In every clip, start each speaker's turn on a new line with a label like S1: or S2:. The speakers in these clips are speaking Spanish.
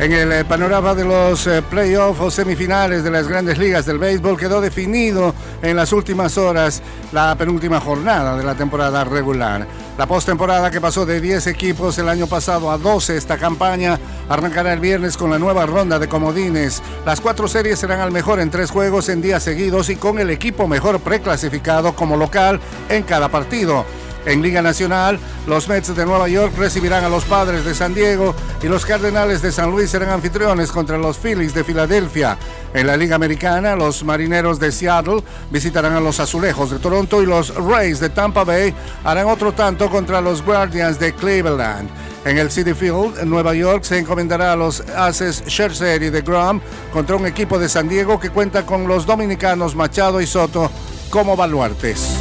S1: En el eh, panorama de los eh, playoffs o semifinales de las grandes ligas del béisbol quedó definido en las últimas horas la penúltima jornada de la temporada regular. La postemporada que pasó de 10 equipos el año pasado a 12 esta campaña arrancará el viernes con la nueva ronda de comodines. Las cuatro series serán al mejor en tres juegos en días seguidos y con el equipo mejor preclasificado como local en cada partido. En Liga Nacional, los Mets de Nueva York recibirán a los Padres de San Diego y los Cardenales de San Luis serán anfitriones contra los Phillies de Filadelfia. En la Liga Americana, los Marineros de Seattle visitarán a los Azulejos de Toronto y los Rays de Tampa Bay harán otro tanto contra los Guardians de Cleveland. En el City Field, Nueva York, se encomendará a los Aces Scherzer y de Grom contra un equipo de San Diego que cuenta con los dominicanos Machado y Soto como baluartes.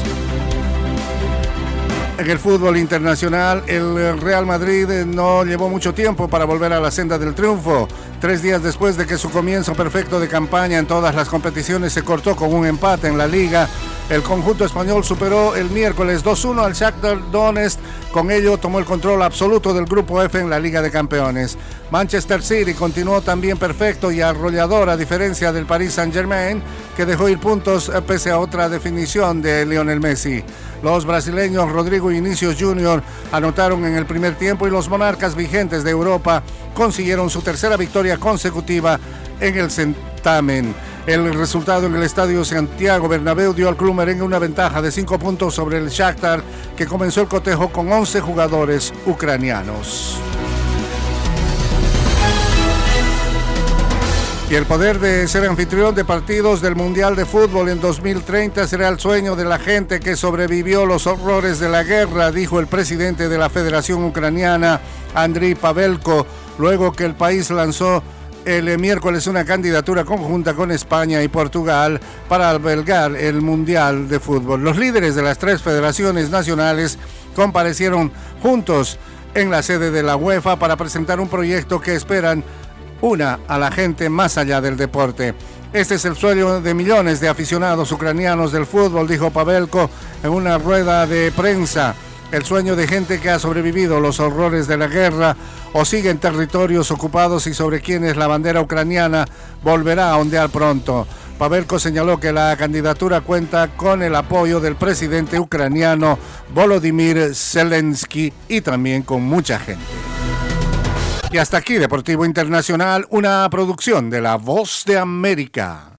S1: En el fútbol internacional, el Real Madrid no llevó mucho tiempo para volver a la senda del triunfo. Tres días después de que su comienzo perfecto de campaña en todas las competiciones se cortó con un empate en la liga, el conjunto español superó el miércoles 2-1 al Shakhtar Donetsk. Con ello tomó el control absoluto del grupo F en la Liga de Campeones. Manchester City continuó también perfecto y arrollador a diferencia del Paris Saint-Germain, que dejó ir puntos pese a otra definición de Lionel Messi. Los brasileños Rodrigo Inicios Jr. anotaron en el primer tiempo y los monarcas vigentes de Europa consiguieron su tercera victoria consecutiva en el certamen. El resultado en el estadio Santiago Bernabéu dio al club merengue una ventaja de 5 puntos sobre el Shakhtar, que comenzó el cotejo con 11 jugadores ucranianos. Y el poder de ser anfitrión de partidos del Mundial de Fútbol en 2030 será el sueño de la gente que sobrevivió los horrores de la guerra, dijo el presidente de la Federación Ucraniana, Andriy Pavelko, luego que el país lanzó el miércoles una candidatura conjunta con España y Portugal para albergar el Mundial de Fútbol. Los líderes de las tres federaciones nacionales comparecieron juntos en la sede de la UEFA para presentar un proyecto que esperan una a la gente más allá del deporte. Este es el sueño de millones de aficionados ucranianos del fútbol, dijo Pavelko en una rueda de prensa. El sueño de gente que ha sobrevivido los horrores de la guerra o sigue en territorios ocupados y sobre quienes la bandera ucraniana volverá a ondear pronto. Pavelko señaló que la candidatura cuenta con el apoyo del presidente ucraniano Volodymyr Zelensky y también con mucha gente. Y hasta aquí Deportivo Internacional, una producción de La Voz de América.